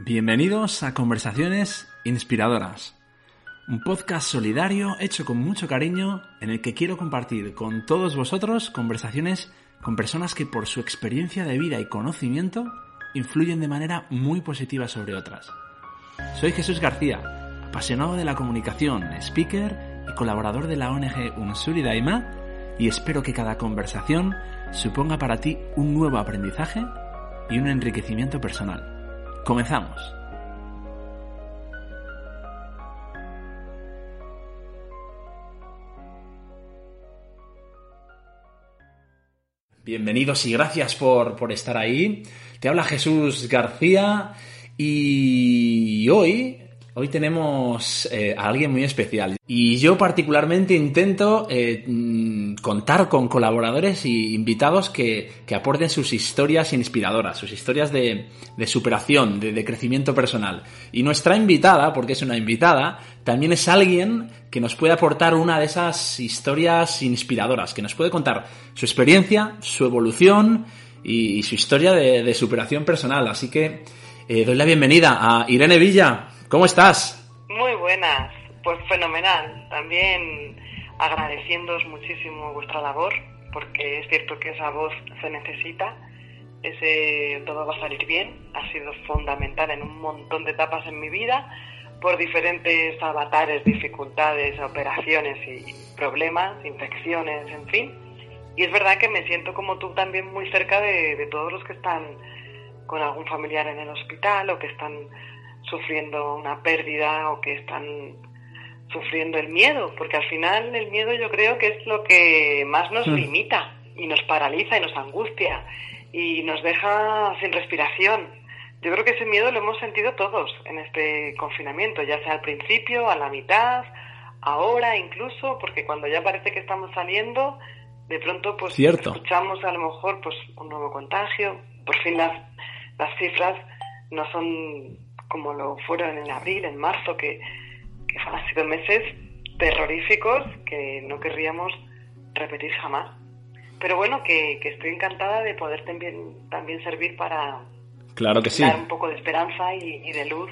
Bienvenidos a Conversaciones Inspiradoras, un podcast solidario hecho con mucho cariño en el que quiero compartir con todos vosotros conversaciones con personas que por su experiencia de vida y conocimiento influyen de manera muy positiva sobre otras. Soy Jesús García, apasionado de la comunicación, speaker y colaborador de la ONG Unsuri Daima y espero que cada conversación suponga para ti un nuevo aprendizaje y un enriquecimiento personal. Comenzamos. Bienvenidos y gracias por, por, estar ahí. Te habla Jesús García y hoy Hoy tenemos eh, a alguien muy especial y yo particularmente intento eh, mm, contar con colaboradores y invitados que, aporten sus historias inspiradoras, sus historias de, superación, de, crecimiento personal. Y nuestra invitada, porque es una invitada, también es alguien que nos puede aportar una de esas historias inspiradoras, que nos puede contar su experiencia, su evolución y, su historia de, superación personal. Así que eh, doy la bienvenida a Irene Villa. ¿Cómo estás? Muy buenas, pues fenomenal. También agradeciéndoos muchísimo vuestra labor, porque es cierto que esa voz se necesita, ese todo va a salir bien, ha sido fundamental en un montón de etapas en mi vida, por diferentes avatares, dificultades, operaciones y problemas, infecciones, en fin. Y es verdad que me siento como tú también muy cerca de, de todos los que están con algún familiar en el hospital o que están sufriendo una pérdida o que están sufriendo el miedo, porque al final el miedo yo creo que es lo que más nos mm. limita y nos paraliza y nos angustia y nos deja sin respiración. Yo creo que ese miedo lo hemos sentido todos en este confinamiento, ya sea al principio, a la mitad, ahora incluso, porque cuando ya parece que estamos saliendo, de pronto pues escuchamos a lo mejor pues un nuevo contagio, por fin las, las cifras no son como lo fueron en abril, en marzo, que, han sido meses terroríficos que no querríamos repetir jamás. Pero bueno, que, estoy encantada de poder también, también servir para claro que dar un poco de esperanza y, de luz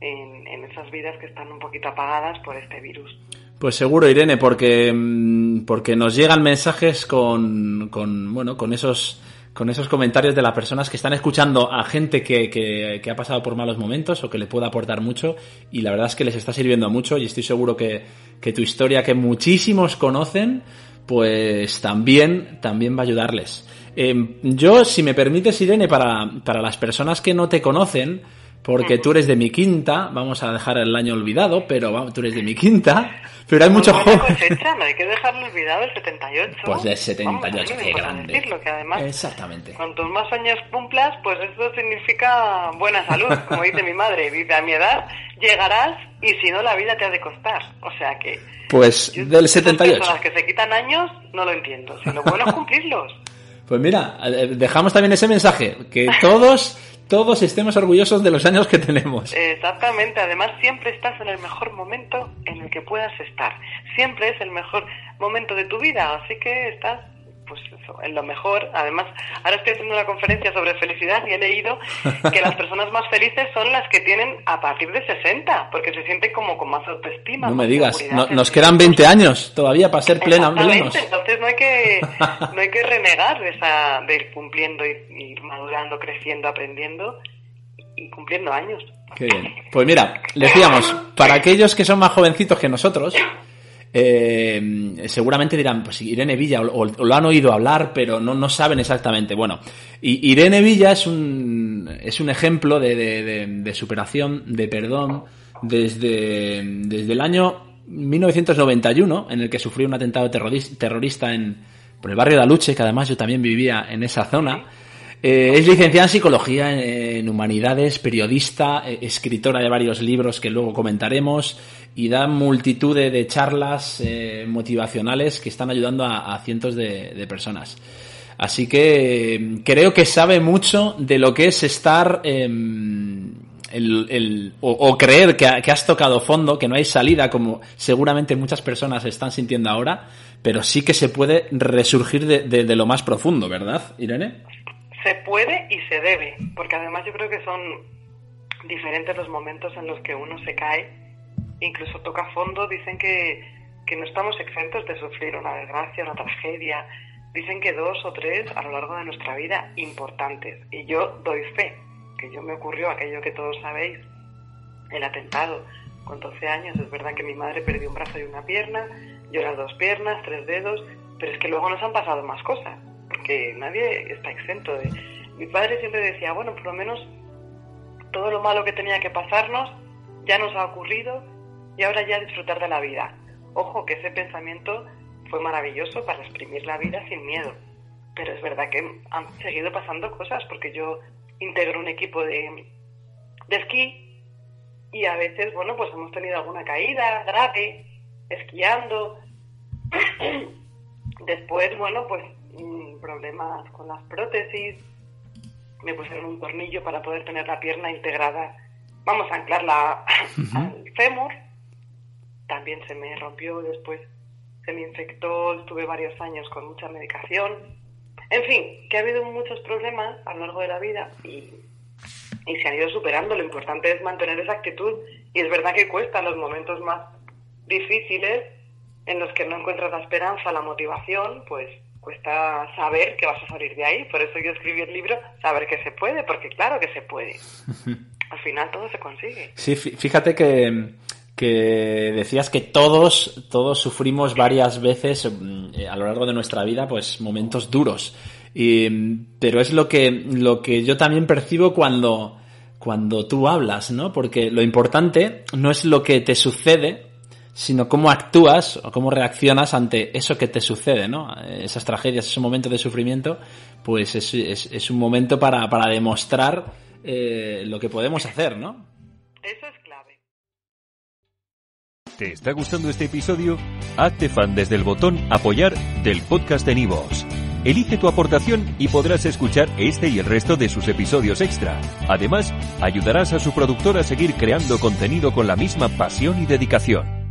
en, en, esas vidas que están un poquito apagadas por este virus. Pues seguro, Irene, porque, mm, porque nos llegan mensajes con, con, bueno, con esos con esos comentarios de las personas que están escuchando a gente que, que, ha pasado por malos momentos o que le pueda aportar mucho y la verdad es que les está sirviendo mucho y estoy seguro que, que tu historia que muchísimos conocen pues también, también va a ayudarles. Em, yo, si me permites, Irene, para, para las personas que no te conocen, porque tú eres de mi quinta, vamos a dejar el año olvidado, pero vamos, tú eres de mi quinta, pero hay muchos jóvenes... no hay que dejarlo olvidado el 78. Pues de 78, qué grande. Decirlo, que además, Exactamente. Cuantos más años cumplas, pues eso significa buena salud, como dice mi madre, vive a mi edad, llegarás y si no la vida te ha de costar, o sea que... Pues del 78. Las que se quitan años, no lo entiendo, si lo bueno es cumplirlos. Pues mira, eh, dejamos también ese mensaje, que todos todos estemos orgullosos de los años que tenemos. Exactamente, además siempre estás en el mejor momento en el que puedas estar. Siempre es el mejor momento de tu vida, así que estás pues eso, en lo mejor. Además, ahora estoy haciendo una conferencia sobre felicidad y he leído que las personas más felices son las que tienen a partir de 60, porque se sienten como con más autoestima. No me digas, nos quedan 20 años todavía para ser plena, plenos. Entonces no hay que no hay que renegar de, esa, de ir cumpliendo y ir madurando, creciendo, aprendiendo y cumpliendo años. Qué bien. Pues mira, decíamos, para aquellos que son más jovencitos que nosotros, eh, seguramente dirán, pues Irene Villa, o, lo han oído hablar, pero no, no saben exactamente. Bueno, y Irene Villa es un, es un ejemplo de, de, superación, de perdón, desde, desde el año 1991, en el que sufrió un atentado terrorista en, por el barrio de Aluche, que además yo también vivía en esa zona. Eh, es licenciada en psicología, en, humanidades, periodista, eh, escritora de varios libros que luego comentaremos y da multitud de, charlas eh, motivacionales que están ayudando a, cientos de, personas. Así que creo que sabe mucho de lo que es estar em, o, creer que, has tocado fondo, que no hay salida, como seguramente muchas personas están sintiendo ahora, pero sí que se puede resurgir de lo más profundo, ¿verdad, Irene? Se puede y se debe, porque además yo creo que son diferentes los momentos en los que uno se cae, incluso toca fondo, dicen que, que no estamos exentos de sufrir una desgracia, una tragedia, dicen que dos o tres a lo largo de nuestra vida importantes, y yo doy fe, que yo me ocurrió aquello que todos sabéis, el atentado, con 12 años, es verdad que mi madre perdió un brazo y una pierna, yo las dos piernas, tres dedos, pero es que luego nos han pasado más cosas que nadie está exento de... Mi padre siempre decía, bueno, por lo menos todo lo malo que tenía que pasarnos ya nos ha ocurrido y ahora ya disfrutar de la vida. Ojo, que ese pensamiento fue maravilloso para exprimir la vida sin miedo. Pero es verdad que han seguido pasando cosas porque yo integro un equipo de, de esquí y a veces, bueno, pues hemos tenido alguna caída grave, esquiando. Después, bueno, pues problemas con las prótesis, me pusieron un tornillo para poder tener la pierna integrada, vamos a anclarla al fémur, también se me rompió después, se me infectó, estuve varios años con mucha medicación, en fin, que ha habido muchos problemas a lo largo de la vida y, y se han ido superando, lo importante es mantener esa actitud y es verdad que cuesta los momentos más difíciles en los que no encuentras la esperanza, la motivación, pues cuesta saber que vas a salir de ahí. Por eso yo escribí el libro, saber que se puede, porque claro que se puede. Al final todo se consigue. Sí, fíjate que, que decías que todos, todos sufrimos varias veces mm, a lo largo de nuestra vida, pues momentos duros. Y, pero es lo que, lo que yo también percibo cuando, cuando tú hablas, ¿no? Porque lo importante no es lo que te sucede, sino cómo actúas o cómo reaccionas ante eso que te sucede, ¿no? Esas tragedias, ese momento de sufrimiento, pues es, es, un momento para, para demostrar eh, lo que podemos hacer, ¿no? Eso es clave. ¿Te está gustando este episodio? Hazte fan desde el botón apoyar del podcast de Nivos. Elige tu aportación y podrás escuchar este y el resto de sus episodios extra. Además, ayudarás a su productor a seguir creando contenido con la misma pasión y dedicación.